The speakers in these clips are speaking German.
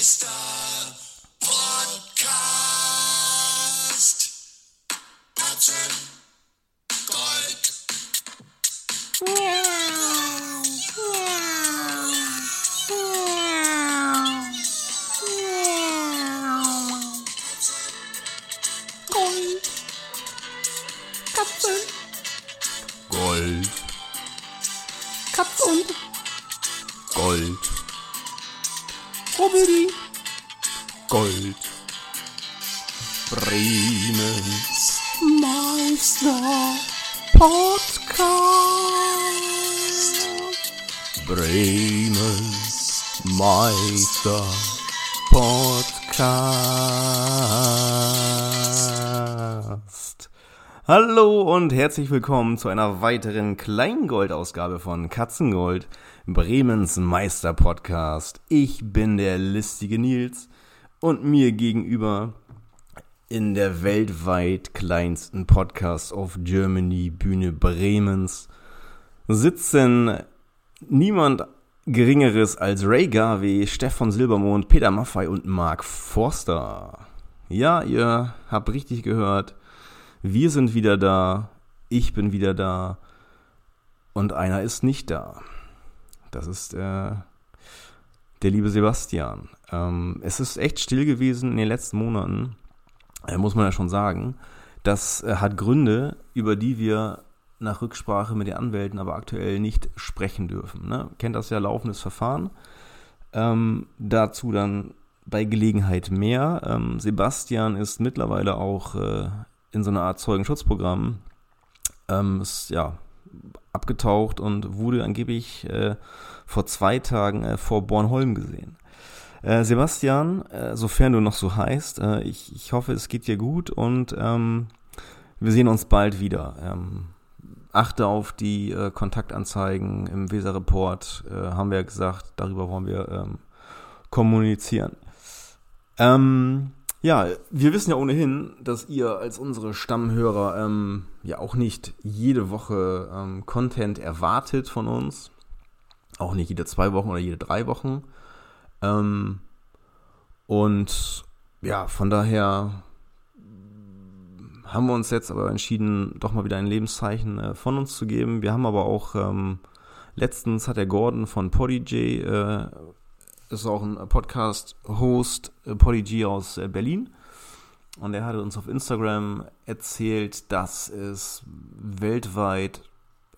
Meister Podcast. Bremens Meister Podcast. Hallo und herzlich willkommen zu einer weiteren Kleingoldausgabe von Katzengold, Bremens Meister Podcast. Ich bin der listige Nils und mir gegenüber in der weltweit kleinsten Podcast of Germany Bühne Bremens sitzen niemand Geringeres als Ray Garvey, Stefan Silbermond, Peter Maffei und Mark Forster. Ja, ihr habt richtig gehört. Wir sind wieder da. Ich bin wieder da. Und einer ist nicht da. Das ist äh, der liebe Sebastian. Ähm, es ist echt still gewesen in den letzten Monaten, äh, muss man ja schon sagen. Das äh, hat Gründe, über die wir nach Rücksprache mit den Anwälten aber aktuell nicht sprechen dürfen. Ne? Kennt das ja laufendes Verfahren. Ähm, dazu dann bei Gelegenheit mehr. Ähm, Sebastian ist mittlerweile auch äh, in so einer Art Zeugenschutzprogramm. Ähm, ist ja abgetaucht und wurde angeblich äh, vor zwei Tagen äh, vor Bornholm gesehen. Äh, Sebastian, äh, sofern du noch so heißt, äh, ich, ich hoffe, es geht dir gut und ähm, wir sehen uns bald wieder. Achte auf die äh, Kontaktanzeigen im Weser-Report, äh, haben wir ja gesagt, darüber wollen wir ähm, kommunizieren. Ähm, ja, wir wissen ja ohnehin, dass ihr als unsere Stammhörer ähm, ja auch nicht jede Woche ähm, Content erwartet von uns. Auch nicht jede zwei Wochen oder jede drei Wochen. Ähm, und ja, von daher haben wir uns jetzt aber entschieden, doch mal wieder ein Lebenszeichen äh, von uns zu geben. Wir haben aber auch ähm, letztens hat der Gordon von Podigy, äh, ist auch ein Podcast-Host, äh, Podigy aus äh, Berlin. Und er hatte uns auf Instagram erzählt, dass es weltweit,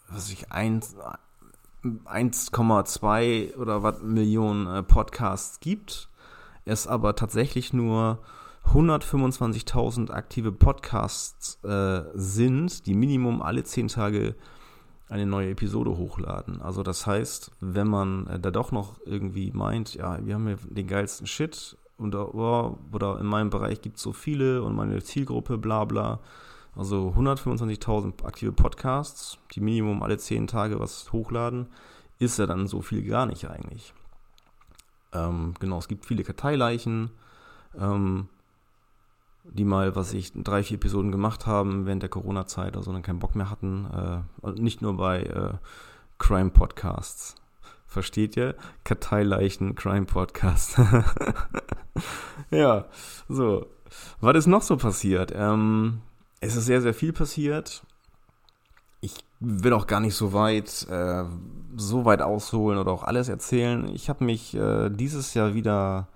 was ich, 1,2 oder was Millionen äh, Podcasts gibt. Es aber tatsächlich nur 125.000 aktive Podcasts äh, sind, die Minimum alle 10 Tage eine neue Episode hochladen. Also das heißt, wenn man äh, da doch noch irgendwie meint, ja, wir haben ja den geilsten Shit und, oh, oder in meinem Bereich gibt es so viele und meine Zielgruppe, bla bla. Also 125.000 aktive Podcasts, die Minimum alle 10 Tage was hochladen, ist ja dann so viel gar nicht eigentlich. Ähm, genau, es gibt viele Karteileichen. Ähm, die mal, was ich, drei, vier Episoden gemacht haben während der Corona-Zeit, also dann keinen Bock mehr hatten. Äh, nicht nur bei äh, Crime-Podcasts. Versteht ihr? Karteileichen, Crime-Podcast. ja, so. Was ist noch so passiert? Ähm, es ist sehr, sehr viel passiert. Ich will auch gar nicht so weit, äh, so weit ausholen oder auch alles erzählen. Ich habe mich äh, dieses Jahr wieder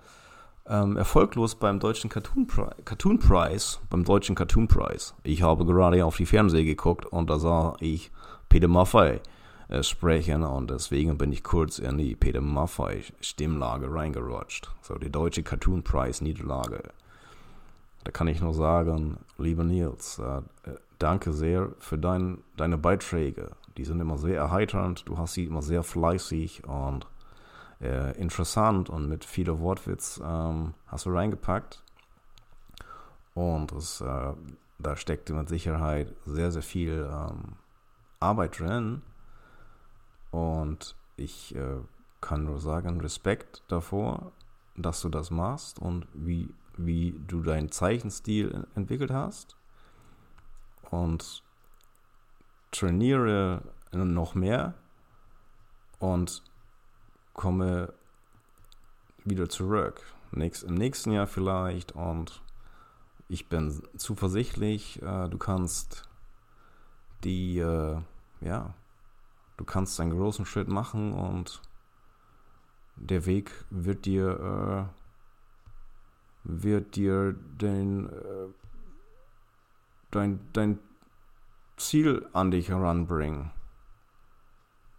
ähm, erfolglos beim deutschen Cartoon, Pri Cartoon Prize, beim deutschen Cartoon Prize. Ich habe gerade auf die Fernseh geguckt und da sah ich Peter Maffei äh, sprechen und deswegen bin ich kurz in die Peter Maffei Stimmlage reingerutscht. So die deutsche Cartoon Prize Niederlage. Da kann ich nur sagen, lieber Nils, äh, danke sehr für dein, deine Beiträge. Die sind immer sehr erheiternd, du hast sie immer sehr fleißig und äh, interessant und mit vieler Wortwitz ähm, hast du reingepackt. Und das, äh, da steckte mit Sicherheit sehr, sehr viel ähm, Arbeit drin. Und ich äh, kann nur sagen, Respekt davor, dass du das machst und wie, wie du deinen Zeichenstil entwickelt hast. Und trainiere noch mehr und komme wieder zurück. nächst, im nächsten Jahr vielleicht. Und ich bin zuversichtlich, äh, du kannst die, äh, ja, du kannst einen großen Schritt machen und der Weg wird dir, äh, wird dir den, äh, dein, dein Ziel an dich heranbringen.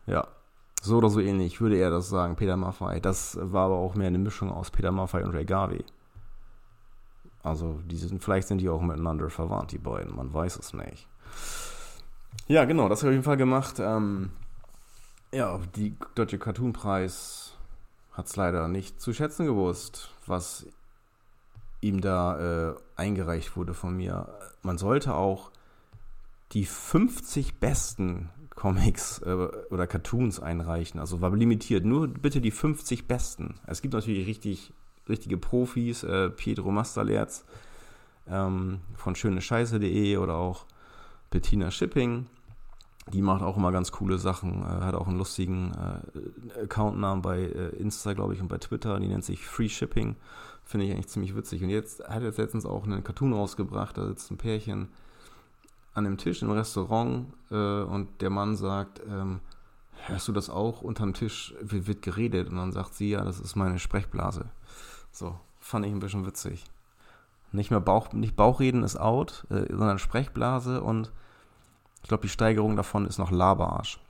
Ja, so oder so ähnlich würde er das sagen, Peter Maffei. Das war aber auch mehr eine Mischung aus Peter Maffei und Ray Garvey. Also, die sind, vielleicht sind die auch miteinander verwandt, die beiden, man weiß es nicht. Ja, genau, das habe ich auf jeden Fall gemacht. Ähm, ja, die Deutsche Cartoonpreis hat es leider nicht zu schätzen gewusst, was ihm da äh, eingereicht wurde von mir. Man sollte auch die 50 besten Comics äh, oder Cartoons einreichen. Also war limitiert. Nur bitte die 50 besten. Es gibt natürlich richtig, richtige Profis, äh, Pietro Masterlerz ähm, von schönescheiße.de oder auch Bettina Shipping. Die macht auch immer ganz coole Sachen, äh, hat auch einen lustigen äh, Accountnamen bei äh, Insta, glaube ich, und bei Twitter. Die nennt sich Free Shipping. Finde ich eigentlich ziemlich witzig. Und jetzt hat er letztens auch einen Cartoon rausgebracht. Da sitzt ein Pärchen an dem Tisch im Restaurant äh, und der Mann sagt, ähm, hörst du das auch? Unterm Tisch wird, wird, geredet und dann sagt sie, ja, das ist meine Sprechblase. So, fand ich ein bisschen witzig. Nicht mehr Bauch, nicht Bauchreden ist out, äh, sondern Sprechblase und ich glaube, die Steigerung davon ist noch Laberarsch.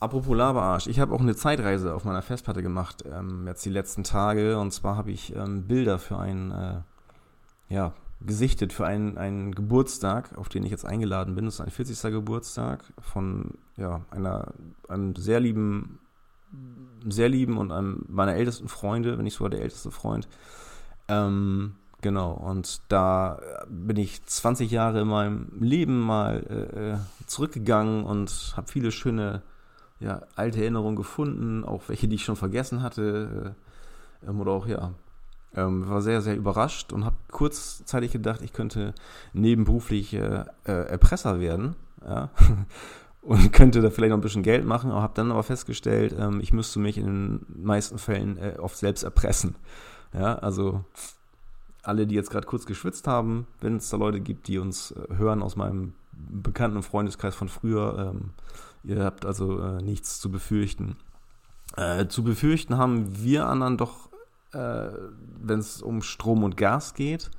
Apropos Laberarsch, ich habe auch eine Zeitreise auf meiner Festplatte gemacht, ähm, jetzt die letzten Tage. Und zwar habe ich ähm, Bilder für einen, äh, ja, gesichtet für einen, einen Geburtstag, auf den ich jetzt eingeladen bin. Das ist ein 40. Geburtstag von ja, einer, einem sehr lieben, sehr lieben und einem meiner ältesten Freunde, wenn nicht sogar der älteste Freund. Ähm, genau, und da bin ich 20 Jahre in meinem Leben mal äh, äh zurückgegangen und habe viele schöne ja, alte Erinnerungen gefunden, auch welche, die ich schon vergessen hatte. Äh, oder auch, ja, ähm, war sehr, sehr überrascht und habe kurzzeitig gedacht, ich könnte nebenberuflich äh, äh, Erpresser werden. Ja? und könnte da vielleicht noch ein bisschen Geld machen, habe dann aber festgestellt, ähm, ich müsste mich in den meisten Fällen äh, oft selbst erpressen. Ja, also alle, die jetzt gerade kurz geschwitzt haben, wenn es da Leute gibt, die uns äh, hören aus meinem bekannten Freundeskreis von früher, ähm, ihr habt also äh, nichts zu befürchten. Zu befürchten haben wir anderen doch äh, wenn es um Strom und Gas geht.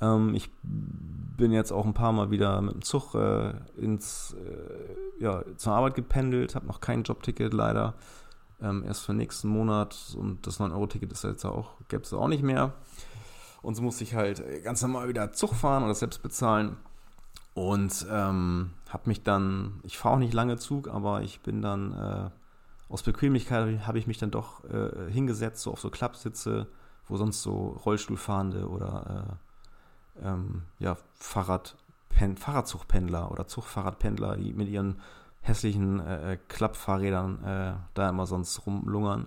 Ähm, ich bin jetzt auch ein paar Mal wieder mit dem Zug äh, ins, äh, ja, zur Arbeit gependelt, habe noch kein Jobticket leider. Ähm, erst für nächsten Monat und das 9-Euro-Ticket ist jetzt auch, gäbe es auch nicht mehr. Und so musste ich halt ganz normal wieder Zug fahren das selbst bezahlen. Und ähm, habe mich dann, ich fahre auch nicht lange Zug, aber ich bin dann äh, aus Bequemlichkeit habe ich mich dann doch äh, hingesetzt, so auf so Klappsitze, wo sonst so Rollstuhlfahrende oder äh, ähm, ja, Fahrrad, Fahrradzugpendler oder Zugfahrradpendler, die mit ihren hässlichen äh, äh, Klappfahrrädern äh, da immer sonst rumlungern.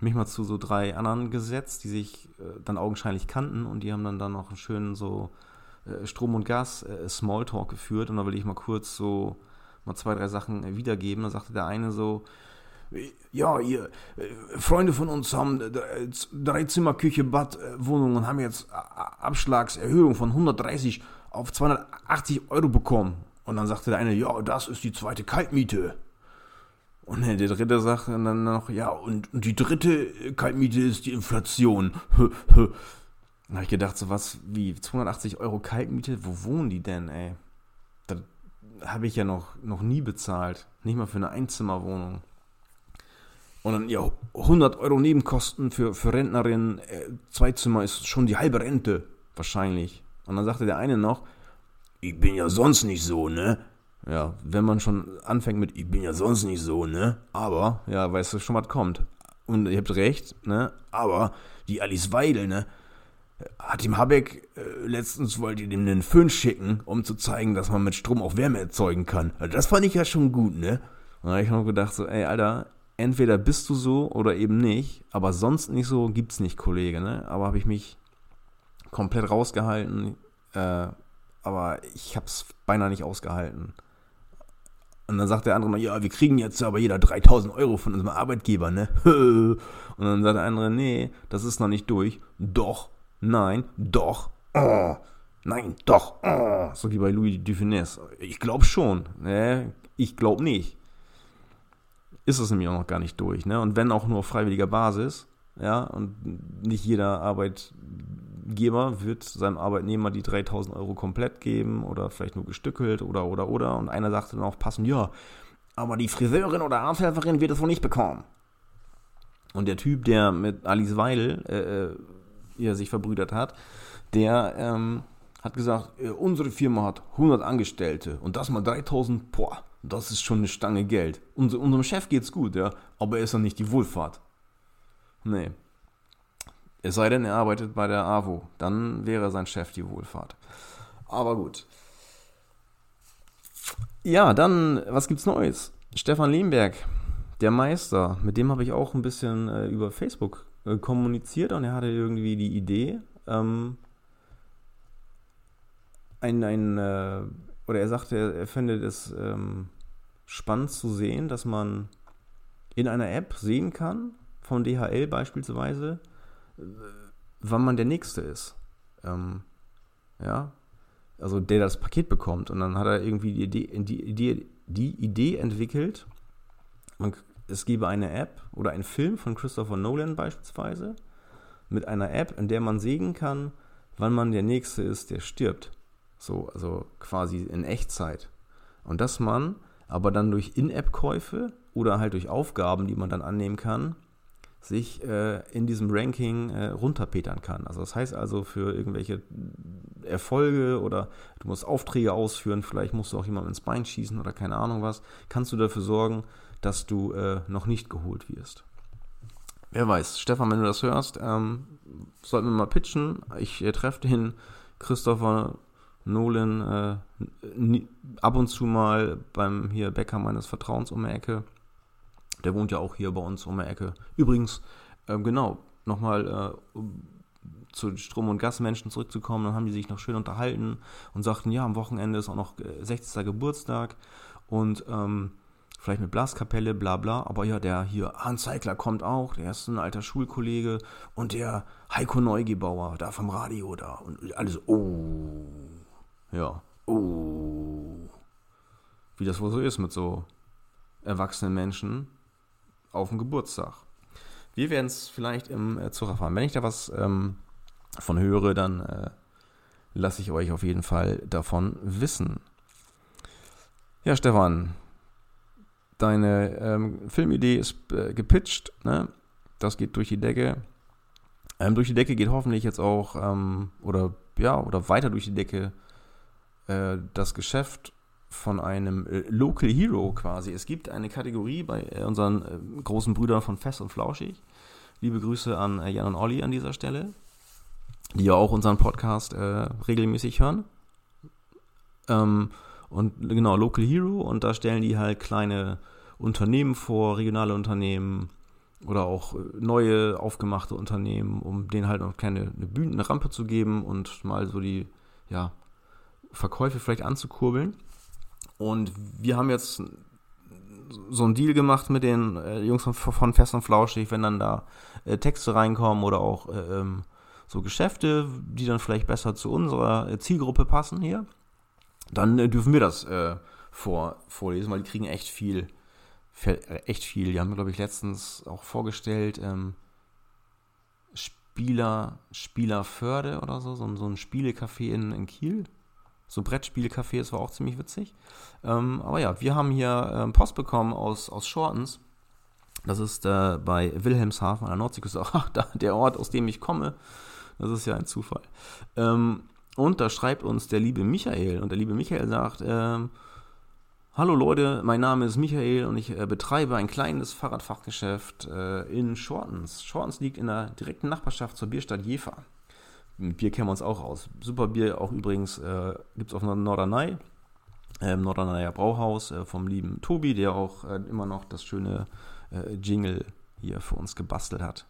Mich mal zu so drei anderen gesetzt, die sich äh, dann augenscheinlich kannten und die haben dann, dann noch einen schönen so äh, Strom- und Gas-Smalltalk geführt und da will ich mal kurz so mal zwei, drei Sachen wiedergeben. Da sagte der eine so, ja, ihr äh, Freunde von uns haben äh, drei Zimmer, Küche, Bad, äh, Wohnung und haben jetzt Abschlagserhöhung von 130 auf 280 Euro bekommen. Und dann sagte der eine, ja, das ist die zweite Kaltmiete. Und der dritte sagte dann noch, ja, und, und die dritte Kaltmiete ist die Inflation. dann habe ich gedacht, so was wie 280 Euro Kaltmiete, wo wohnen die denn, ey? Das habe ich ja noch, noch nie bezahlt. Nicht mal für eine Einzimmerwohnung. Und dann, ja, 100 Euro Nebenkosten für, für Rentnerinnen, äh, zwei Zimmer ist schon die halbe Rente, wahrscheinlich. Und dann sagte der eine noch, ich bin ja sonst nicht so, ne? Ja, wenn man schon anfängt mit, ich bin ja sonst nicht so, ne? Aber, ja, weißt du schon, was kommt. Und ihr habt recht, ne? Aber die Alice Weidel, ne? Hat dem Habeck äh, letztens wollte ihr dem einen Föhn schicken, um zu zeigen, dass man mit Strom auch Wärme erzeugen kann. Also das fand ich ja schon gut, ne? Und da habe ich noch gedacht, so, ey, Alter, entweder bist du so oder eben nicht, aber sonst nicht so gibt's nicht, Kollege, ne? Aber habe ich mich komplett rausgehalten, äh, aber ich habe es beinahe nicht ausgehalten. Und dann sagt der andere ja, wir kriegen jetzt aber jeder 3000 Euro von unserem Arbeitgeber, ne? Und dann sagt der andere, nee, das ist noch nicht durch. Doch, nein, doch, oh, nein, doch, oh. So wie bei Louis Dufinesse. Ich glaube schon, ne? Ich glaube nicht. Ist es nämlich auch noch gar nicht durch, ne? Und wenn auch nur auf freiwilliger Basis, ja, und nicht jeder Arbeitgeber wird seinem Arbeitnehmer die 3000 Euro komplett geben oder vielleicht nur gestückelt oder, oder, oder. Und einer sagte dann auch passend, ja, aber die Friseurin oder Arzthelferin wird es wohl nicht bekommen. Und der Typ, der mit Alice Weidel äh, äh, sich verbrüdert hat, der ähm, hat gesagt, äh, unsere Firma hat 100 Angestellte und das mal 3000, boah, das ist schon eine Stange Geld. Unser, unserem Chef geht's gut, ja, aber er ist doch nicht die Wohlfahrt. Nee. Es sei denn, er arbeitet bei der AWO. Dann wäre sein Chef die Wohlfahrt. Aber gut. Ja, dann, was gibt's Neues? Stefan Lehmberg, der Meister, mit dem habe ich auch ein bisschen äh, über Facebook äh, kommuniziert und er hatte irgendwie die Idee, ähm, ein, ein äh, oder er sagte, er, er fände es ähm, spannend zu sehen, dass man in einer App sehen kann, von DHL beispielsweise, äh, wann man der Nächste ist. Ähm, ja, also der das Paket bekommt. Und dann hat er irgendwie die Idee, die Idee, die Idee entwickelt, man, es gebe eine App oder einen Film von Christopher Nolan beispielsweise, mit einer App, in der man sehen kann, wann man der Nächste ist, der stirbt. So, also quasi in Echtzeit. Und dass man aber dann durch In-App-Käufe oder halt durch Aufgaben, die man dann annehmen kann, sich äh, in diesem Ranking äh, runterpetern kann. Also das heißt also für irgendwelche Erfolge oder du musst Aufträge ausführen, vielleicht musst du auch jemandem ins Bein schießen oder keine Ahnung was, kannst du dafür sorgen, dass du äh, noch nicht geholt wirst. Wer weiß, Stefan, wenn du das hörst, ähm, sollten wir mal pitchen. Ich äh, treffe den Christopher Nolan äh, ab und zu mal beim hier Bäcker meines Vertrauens um die Ecke. Der wohnt ja auch hier bei uns um die Ecke. Übrigens, äh, genau, nochmal äh, zu Strom- und Gasmenschen zurückzukommen, dann haben die sich noch schön unterhalten und sagten, ja, am Wochenende ist auch noch 60. Äh, Geburtstag und ähm, vielleicht mit Blaskapelle, bla bla, aber ja, der hier Hans Zeigler kommt auch, der ist ein alter Schulkollege und der Heiko Neugebauer, da vom Radio da und alles, oh, ja, oh, wie das wohl so ist mit so erwachsenen Menschen, auf dem Geburtstag. Wir werden es vielleicht im äh, Zug erfahren. Wenn ich da was ähm, von höre, dann äh, lasse ich euch auf jeden Fall davon wissen. Ja, Stefan, deine ähm, Filmidee ist äh, gepitcht. Ne? Das geht durch die Decke. Ähm, durch die Decke geht hoffentlich jetzt auch, ähm, oder ja, oder weiter durch die Decke äh, das Geschäft von einem äh, Local Hero quasi. Es gibt eine Kategorie bei äh, unseren äh, großen Brüdern von Fest und Flauschig. Liebe Grüße an Jan und Olli an dieser Stelle, die ja auch unseren Podcast regelmäßig hören. Ähm, und genau, Local Hero und da stellen die halt kleine Unternehmen vor, regionale Unternehmen oder auch neue aufgemachte Unternehmen, um denen halt noch keine eine Bühne, eine Rampe zu geben und mal so die ja, Verkäufe vielleicht anzukurbeln. Und wir haben jetzt so einen Deal gemacht mit den äh, Jungs von, von Fest und Flauschig, wenn dann da äh, Texte reinkommen oder auch äh, ähm, so Geschäfte, die dann vielleicht besser zu unserer äh, Zielgruppe passen hier, dann äh, dürfen wir das vor, vorlesen, weil die kriegen echt viel, echt viel. Die haben glaube ich, letztens auch vorgestellt, ähm, Spieler, Spielerförde oder so, so, so ein Spielecafé in, in Kiel so Brettspielcafé, das war auch ziemlich witzig. Ähm, aber ja, wir haben hier ähm, Post bekommen aus, aus Shortens. Das ist äh, bei Wilhelmshaven an der Nordseeküste, ach, da, der Ort, aus dem ich komme. Das ist ja ein Zufall. Ähm, und da schreibt uns der liebe Michael. Und der liebe Michael sagt, ähm, Hallo Leute, mein Name ist Michael und ich äh, betreibe ein kleines Fahrradfachgeschäft äh, in Shortens. Shortens liegt in der direkten Nachbarschaft zur Bierstadt Jever. Mit Bier kennen wir uns auch aus. Super Bier auch übrigens äh, gibt es auf Norderney, äh, Norderneyer Brauhaus äh, vom lieben Tobi, der auch äh, immer noch das schöne äh, Jingle hier für uns gebastelt hat.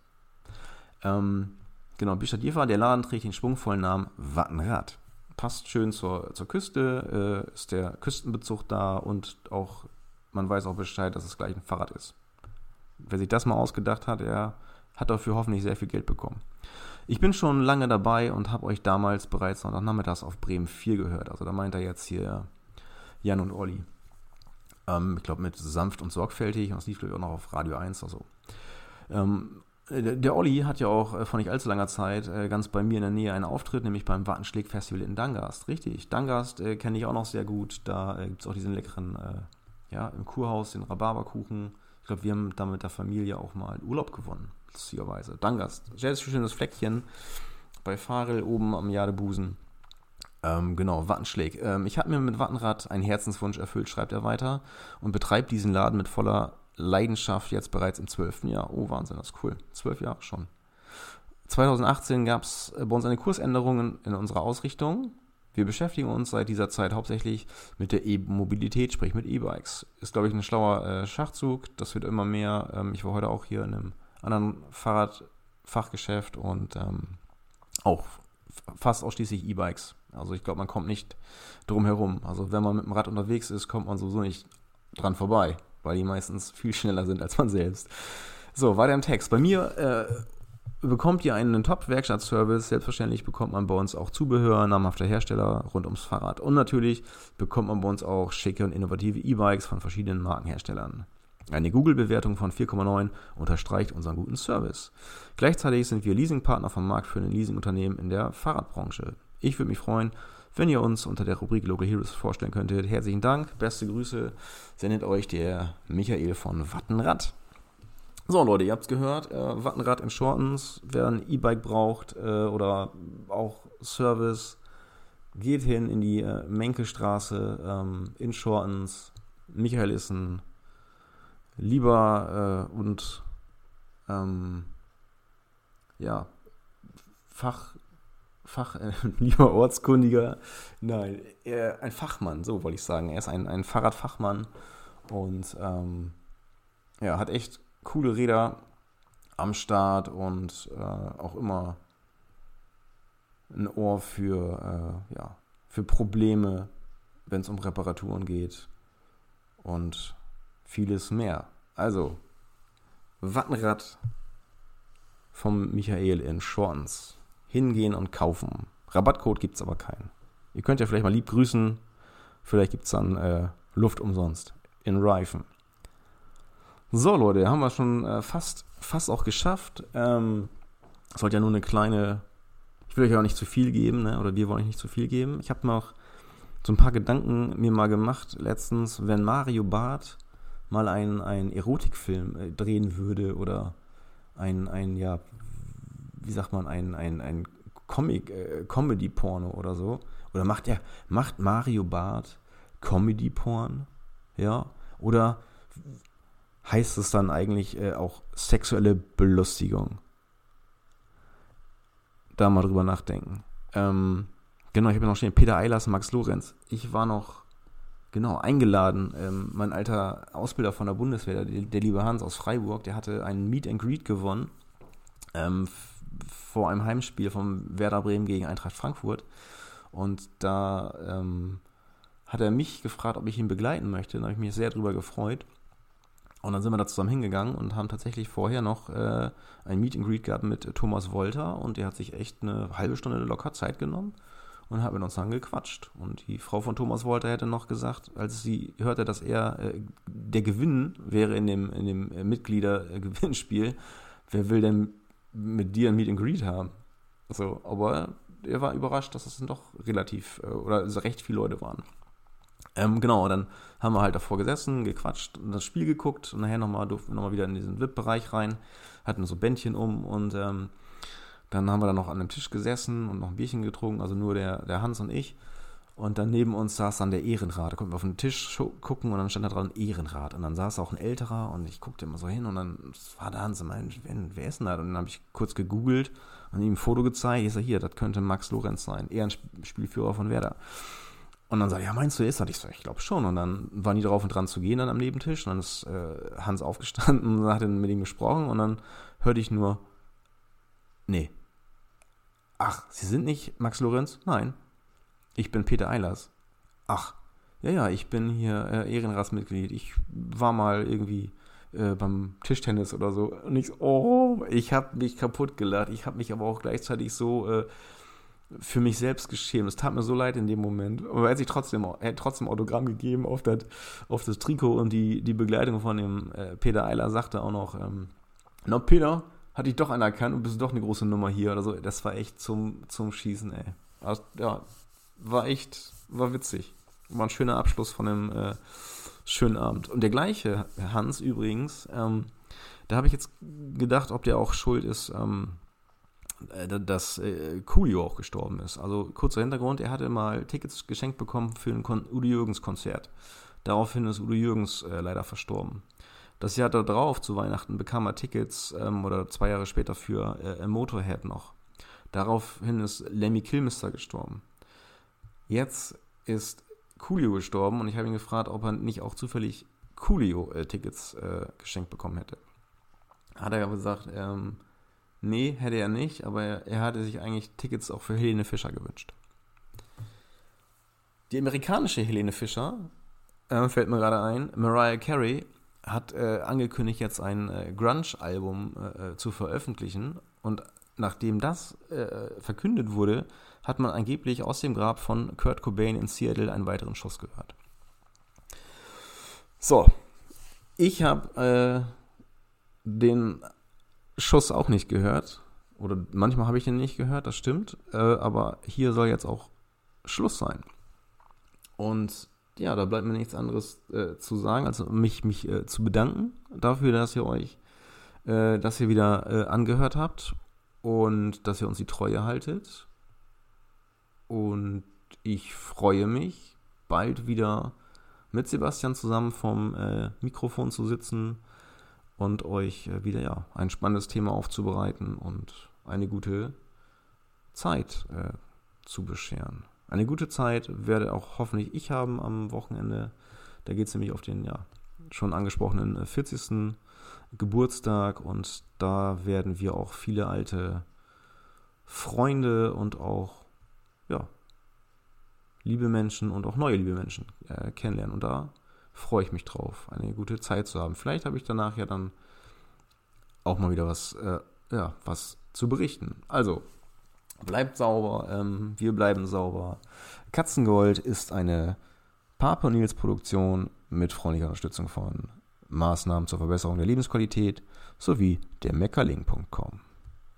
Ähm, genau, Bierstadt Jever, der Laden trägt den schwungvollen Namen Wattenrad. Passt schön zur, zur Küste, äh, ist der Küstenbezug da und auch man weiß auch Bescheid, dass es gleich ein Fahrrad ist. Wer sich das mal ausgedacht hat, der hat dafür hoffentlich sehr viel Geld bekommen. Ich bin schon lange dabei und habe euch damals bereits Nachmittags auf Bremen 4 gehört. Also da meint er jetzt hier Jan und Olli. Ähm, ich glaube mit sanft und sorgfältig und das lief glaube ich auch noch auf Radio 1 oder so. Ähm, der Olli hat ja auch äh, vor nicht allzu langer Zeit äh, ganz bei mir in der Nähe einen Auftritt, nämlich beim Wattenschläg Festival in Dangast. Richtig, Dangast äh, kenne ich auch noch sehr gut. Da äh, gibt es auch diesen leckeren, äh, ja, im Kurhaus, den Rhabarberkuchen. Ich glaube, wir haben da mit der Familie auch mal Urlaub gewonnen, lustigerweise. Dangast, sehr schönes Fleckchen bei Farel oben am Jadebusen. Ähm, genau, Wattenschläg. Ähm, ich habe mir mit Wattenrad einen Herzenswunsch erfüllt, schreibt er weiter, und betreibt diesen Laden mit voller Leidenschaft jetzt bereits im zwölften Jahr. Oh, Wahnsinn, das ist cool. Zwölf Jahre schon. 2018 gab es bei uns eine Kursänderung in unserer Ausrichtung. Wir beschäftigen uns seit dieser Zeit hauptsächlich mit der E-Mobilität, sprich mit E-Bikes. Ist, glaube ich, ein schlauer äh, Schachzug. Das wird immer mehr. Ähm, ich war heute auch hier in einem anderen Fahrradfachgeschäft und ähm, auch fast ausschließlich E-Bikes. Also ich glaube, man kommt nicht drum herum. Also wenn man mit dem Rad unterwegs ist, kommt man sowieso nicht dran vorbei weil die meistens viel schneller sind als man selbst. So, weiter im Text. Bei mir äh, bekommt ihr einen Top-Werkstattservice. Selbstverständlich bekommt man bei uns auch Zubehör, namhafter Hersteller rund ums Fahrrad. Und natürlich bekommt man bei uns auch schicke und innovative E-Bikes von verschiedenen Markenherstellern. Eine Google-Bewertung von 4,9 unterstreicht unseren guten Service. Gleichzeitig sind wir Leasingpartner vom marktführenden Leasingunternehmen in der Fahrradbranche. Ich würde mich freuen, wenn ihr uns unter der Rubrik Local Heroes vorstellen könntet. Herzlichen Dank, beste Grüße, sendet euch der Michael von Wattenrad. So Leute, ihr habt es gehört, äh, Wattenrad in Shortens, wer ein E-Bike braucht äh, oder auch Service, geht hin in die äh, Menkelstraße ähm, in Shortens. Michael ist ein lieber äh, und ähm, ja, Fach, Fach, äh, lieber Ortskundiger, nein, er, ein Fachmann, so wollte ich sagen. Er ist ein, ein Fahrradfachmann und ähm, ja, hat echt coole Räder am Start und äh, auch immer ein Ohr für, äh, ja, für Probleme, wenn es um Reparaturen geht und vieles mehr. Also, Wattenrad vom Michael in Schorns hingehen und kaufen. Rabattcode gibt es aber keinen. Ihr könnt ja vielleicht mal lieb grüßen. Vielleicht gibt es dann äh, Luft umsonst in Reifen. So, Leute, haben wir schon äh, fast, fast auch geschafft. Ähm, sollte ja nur eine kleine. Ich will euch ja auch nicht zu viel geben, ne? oder wir wollen euch nicht zu viel geben. Ich habe noch so ein paar Gedanken mir mal gemacht letztens, wenn Mario Barth mal einen, einen Erotikfilm äh, drehen würde oder ein, ein, ja, wie sagt man, ein, ein, ein Comic, äh, Comedy-Porno oder so. Oder macht er, macht Mario Barth Comedy-Porn? Ja? Oder heißt es dann eigentlich äh, auch sexuelle Belustigung? Da mal drüber nachdenken. Ähm, genau, ich habe noch stehen, Peter Eilers, Max Lorenz. Ich war noch, genau, eingeladen. Ähm, mein alter Ausbilder von der Bundeswehr, der, der, liebe Hans aus Freiburg, der hatte einen Meet and Greet gewonnen. Ähm, vor einem Heimspiel von Werder Bremen gegen Eintracht Frankfurt. Und da ähm, hat er mich gefragt, ob ich ihn begleiten möchte. Da habe ich mich sehr drüber gefreut. Und dann sind wir da zusammen hingegangen und haben tatsächlich vorher noch äh, ein Meet and Greet gehabt mit Thomas Wolter und der hat sich echt eine halbe Stunde locker Zeit genommen und hat mit uns dann gequatscht. Und die Frau von Thomas Wolter hätte noch gesagt, als sie hörte, dass er äh, der Gewinn wäre in dem, in dem äh, Mitgliedergewinnspiel, wer will denn mit dir ein Meet and Greet haben. So, aber er war überrascht, dass es doch relativ äh, oder recht viele Leute waren. Ähm, genau, dann haben wir halt davor gesessen, gequatscht und das Spiel geguckt und nachher nochmal durften wir nochmal wieder in diesen VIP-Bereich rein, hatten so Bändchen um und ähm, dann haben wir dann noch an einem Tisch gesessen und noch ein Bierchen getrunken, also nur der, der Hans und ich. Und dann neben uns saß dann der Ehrenrat. Da konnten wir auf den Tisch gucken und dann stand da dran Ehrenrat. Und dann saß auch ein älterer und ich guckte immer so hin und dann war da Hans und meinte, wer, ist denn da? Und dann habe ich kurz gegoogelt und ihm ein Foto gezeigt. Ich sage, hier, das könnte Max Lorenz sein. Ehrenspielführer von Werder. Und dann sagt er, ja, meinst du, ist das? Ich so, ich glaube schon. Und dann waren die drauf und dran zu gehen dann am Nebentisch. Und dann ist äh, Hans aufgestanden und hat dann mit ihm gesprochen. Und dann hörte ich nur, nee. Ach, Sie sind nicht Max Lorenz? Nein. Ich bin Peter Eilers. Ach, ja, ja, ich bin hier äh, Ehrenratsmitglied. Ich war mal irgendwie äh, beim Tischtennis oder so. Und ich oh, ich habe mich kaputt gelacht. Ich habe mich aber auch gleichzeitig so äh, für mich selbst geschämt. Es tat mir so leid in dem Moment. Aber er hat sich trotzdem, er hat trotzdem Autogramm gegeben auf das, auf das Trikot und die, die Begleitung von dem äh, Peter Eiler sagte auch noch, ähm, na Peter, hat dich doch anerkannt und bist doch eine große Nummer hier oder so. Das war echt zum, zum Schießen, ey. Also, ja, war echt, war witzig. War ein schöner Abschluss von einem äh, schönen Abend. Und der gleiche Hans übrigens, ähm, da habe ich jetzt gedacht, ob der auch schuld ist, ähm, äh, dass äh, Coolio auch gestorben ist. Also kurzer Hintergrund, er hatte mal Tickets geschenkt bekommen für ein Kon Udo Jürgens Konzert. Daraufhin ist Udo Jürgens äh, leider verstorben. Das Jahr darauf, zu Weihnachten, bekam er Tickets ähm, oder zwei Jahre später für äh, Motorhead noch. Daraufhin ist Lemmy Kilmister gestorben. Jetzt ist Coolio gestorben und ich habe ihn gefragt, ob er nicht auch zufällig Coolio-Tickets äh, geschenkt bekommen hätte. Hat er gesagt, ähm, nee, hätte er nicht, aber er, er hatte sich eigentlich Tickets auch für Helene Fischer gewünscht. Die amerikanische Helene Fischer, äh, fällt mir gerade ein, Mariah Carey, hat äh, angekündigt, jetzt ein äh, Grunge-Album äh, äh, zu veröffentlichen. Und nachdem das äh, verkündet wurde, hat man angeblich aus dem Grab von Kurt Cobain in Seattle einen weiteren Schuss gehört. So, ich habe äh, den Schuss auch nicht gehört. Oder manchmal habe ich den nicht gehört, das stimmt. Aber hier soll jetzt auch Schluss sein. Und ja, da bleibt mir nichts anderes äh, zu sagen, als mich, mich äh, zu bedanken dafür, dass ihr euch äh, das hier wieder äh, angehört habt und dass ihr uns die Treue haltet. Und ich freue mich, bald wieder mit Sebastian zusammen vom äh, Mikrofon zu sitzen und euch äh, wieder ja, ein spannendes Thema aufzubereiten und eine gute Zeit zu bescheren. Eine gute Zeit werde auch hoffentlich ich haben am Wochenende. Da geht es nämlich auf den ja schon angesprochenen 40. Äh, Geburtstag und da werden wir auch viele alte Freunde und auch ja liebe Menschen und auch neue liebe Menschen äh, kennenlernen und da freue ich mich drauf, eine gute Zeit zu haben. Vielleicht habe ich danach ja dann auch mal wieder was äh, ja was zu berichten. Also Bleibt sauber, ähm, wir bleiben sauber. Katzengold ist eine Papa Nils Produktion mit freundlicher Unterstützung von Maßnahmen zur Verbesserung der Lebensqualität sowie der Meckerling.com.